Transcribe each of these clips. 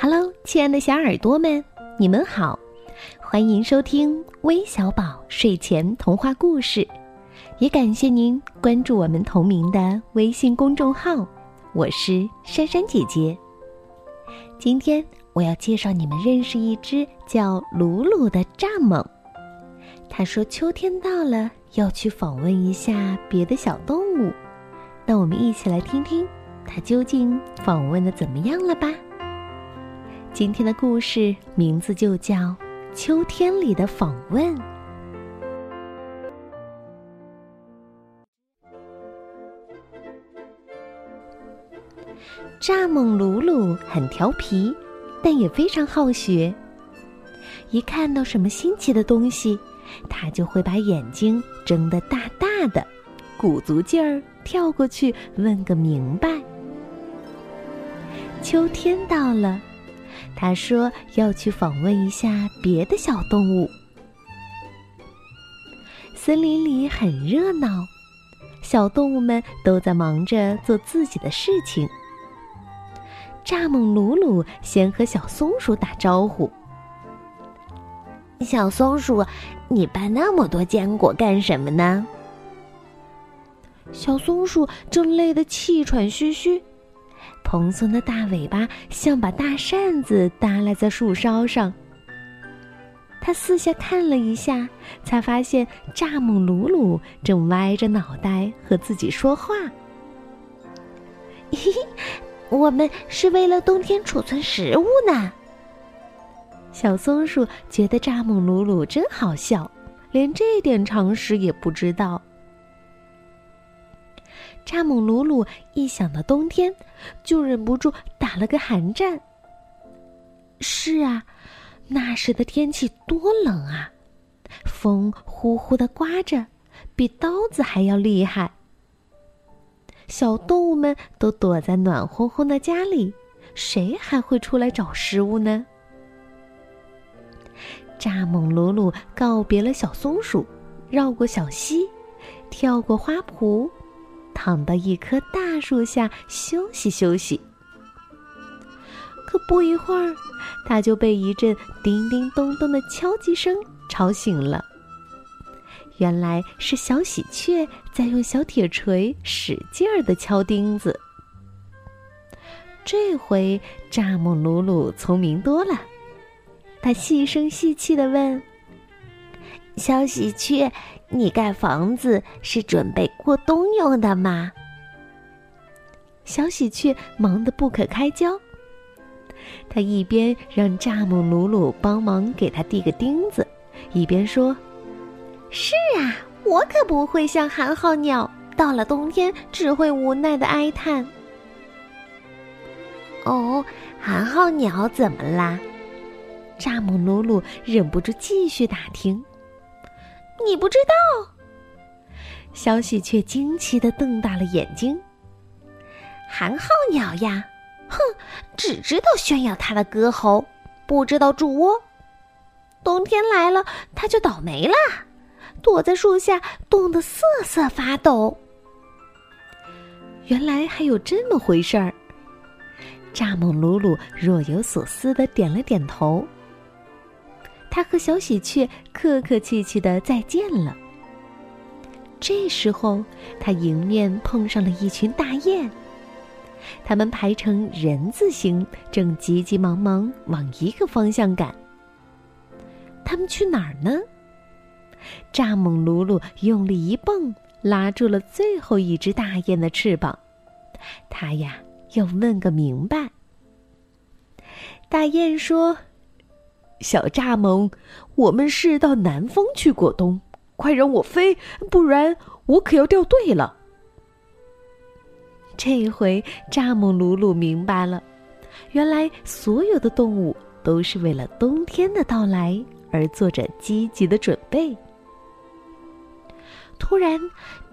Hello，亲爱的小耳朵们，你们好，欢迎收听微小宝睡前童话故事，也感谢您关注我们同名的微信公众号。我是珊珊姐姐。今天我要介绍你们认识一只叫鲁鲁的蚱蜢。他说秋天到了，要去访问一下别的小动物。那我们一起来听听他究竟访问的怎么样了吧。今天的故事名字就叫《秋天里的访问》。蚱蜢鲁鲁很调皮，但也非常好学。一看到什么新奇的东西，他就会把眼睛睁得大大的，鼓足劲儿跳过去问个明白。秋天到了。他说要去访问一下别的小动物。森林里很热闹，小动物们都在忙着做自己的事情。蚱蜢鲁鲁先和小松鼠打招呼：“小松鼠，你搬那么多坚果干什么呢？”小松鼠正累得气喘吁吁。蓬松的大尾巴像把大扇子耷拉在树梢上。他四下看了一下，才发现蚱蜢鲁鲁正歪着脑袋和自己说话。嘿嘿，我们是为了冬天储存食物呢。小松鼠觉得蚱蜢鲁鲁真好笑，连这点常识也不知道。蚱蜢鲁鲁一想到冬天，就忍不住打了个寒战。是啊，那时的天气多冷啊，风呼呼的刮着，比刀子还要厉害。小动物们都躲在暖烘烘的家里，谁还会出来找食物呢？蚱蜢鲁鲁告别了小松鼠，绕过小溪，跳过花圃。躺到一棵大树下休息休息。可不一会儿，他就被一阵叮叮咚咚的敲击声吵醒了。原来是小喜鹊在用小铁锤使劲儿的敲钉子。这回蚱蜢鲁鲁聪明多了，他细声细气的问：“小喜鹊。”你盖房子是准备过冬用的吗？小喜鹊忙得不可开交。他一边让蚱蜢鲁鲁帮忙给他递个钉子，一边说：“是啊，我可不会像寒号鸟，到了冬天只会无奈的哀叹。”哦，寒号鸟怎么啦？蚱蜢鲁鲁忍不住继续打听。你不知道，小喜鹊惊奇的瞪大了眼睛。寒号鸟呀，哼，只知道炫耀它的歌喉，不知道筑窝。冬天来了，它就倒霉了，躲在树下，冻得瑟瑟发抖。原来还有这么回事儿。蚱蜢鲁鲁若有所思的点了点头。他和小喜鹊客客气气的再见了。这时候，他迎面碰上了一群大雁，它们排成人字形，正急急忙忙往一个方向赶。他们去哪儿呢？蚱蜢鲁鲁用力一蹦，拉住了最后一只大雁的翅膀。他呀，要问个明白。大雁说。小蚱蜢，我们是到南方去过冬，快让我飞，不然我可要掉队了。这回蚱蜢鲁鲁明白了，原来所有的动物都是为了冬天的到来而做着积极的准备。突然，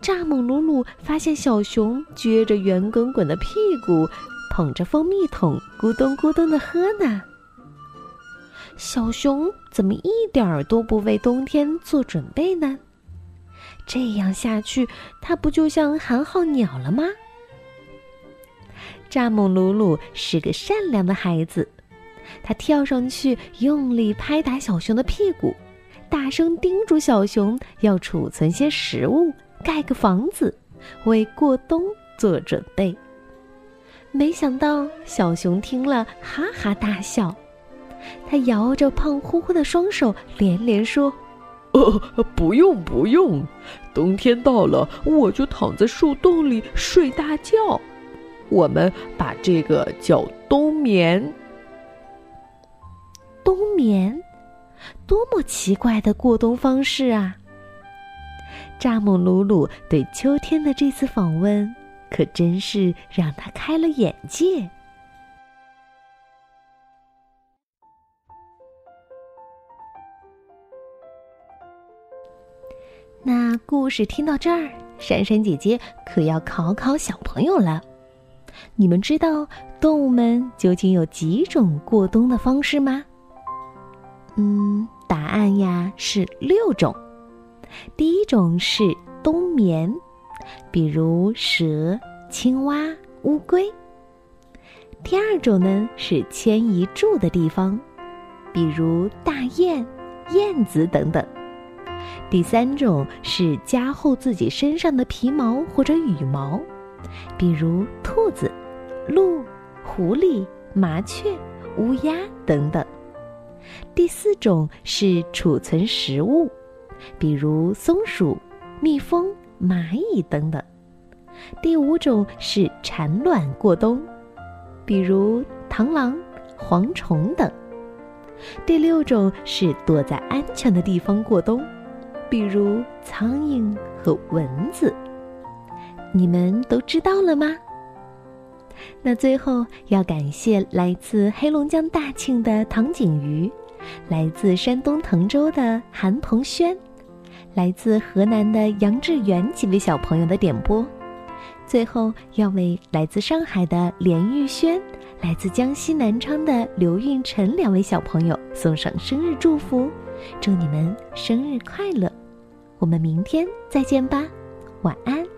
蚱蜢鲁鲁发现小熊撅着圆滚滚的屁股，捧着蜂蜜桶，咕咚咕咚的喝呢。小熊怎么一点儿都不为冬天做准备呢？这样下去，它不就像寒号鸟了吗？蚱蜢鲁鲁是个善良的孩子，他跳上去，用力拍打小熊的屁股，大声叮嘱小熊要储存些食物，盖个房子，为过冬做准备。没想到小熊听了，哈哈大笑。他摇着胖乎乎的双手，连连说：“哦，不用不用，冬天到了，我就躺在树洞里睡大觉。我们把这个叫冬眠。冬眠，多么奇怪的过冬方式啊！”扎姆鲁鲁对秋天的这次访问。可真是让他开了眼界。故事听到这儿，珊珊姐姐可要考考小朋友了。你们知道动物们究竟有几种过冬的方式吗？嗯，答案呀是六种。第一种是冬眠。比如蛇、青蛙、乌龟。第二种呢是迁移住的地方，比如大雁、燕子等等。第三种是加厚自己身上的皮毛或者羽毛，比如兔子、鹿、狐狸、麻雀、乌鸦等等。第四种是储存食物，比如松鼠、蜜蜂。蚂蚁等等，第五种是产卵过冬，比如螳螂、蝗虫等；第六种是躲在安全的地方过冬，比如苍蝇和蚊子。你们都知道了吗？那最后要感谢来自黑龙江大庆的唐景瑜，来自山东滕州的韩鹏轩。来自河南的杨志远几位小朋友的点播，最后要为来自上海的连玉轩、来自江西南昌的刘运晨两位小朋友送上生日祝福，祝你们生日快乐！我们明天再见吧，晚安。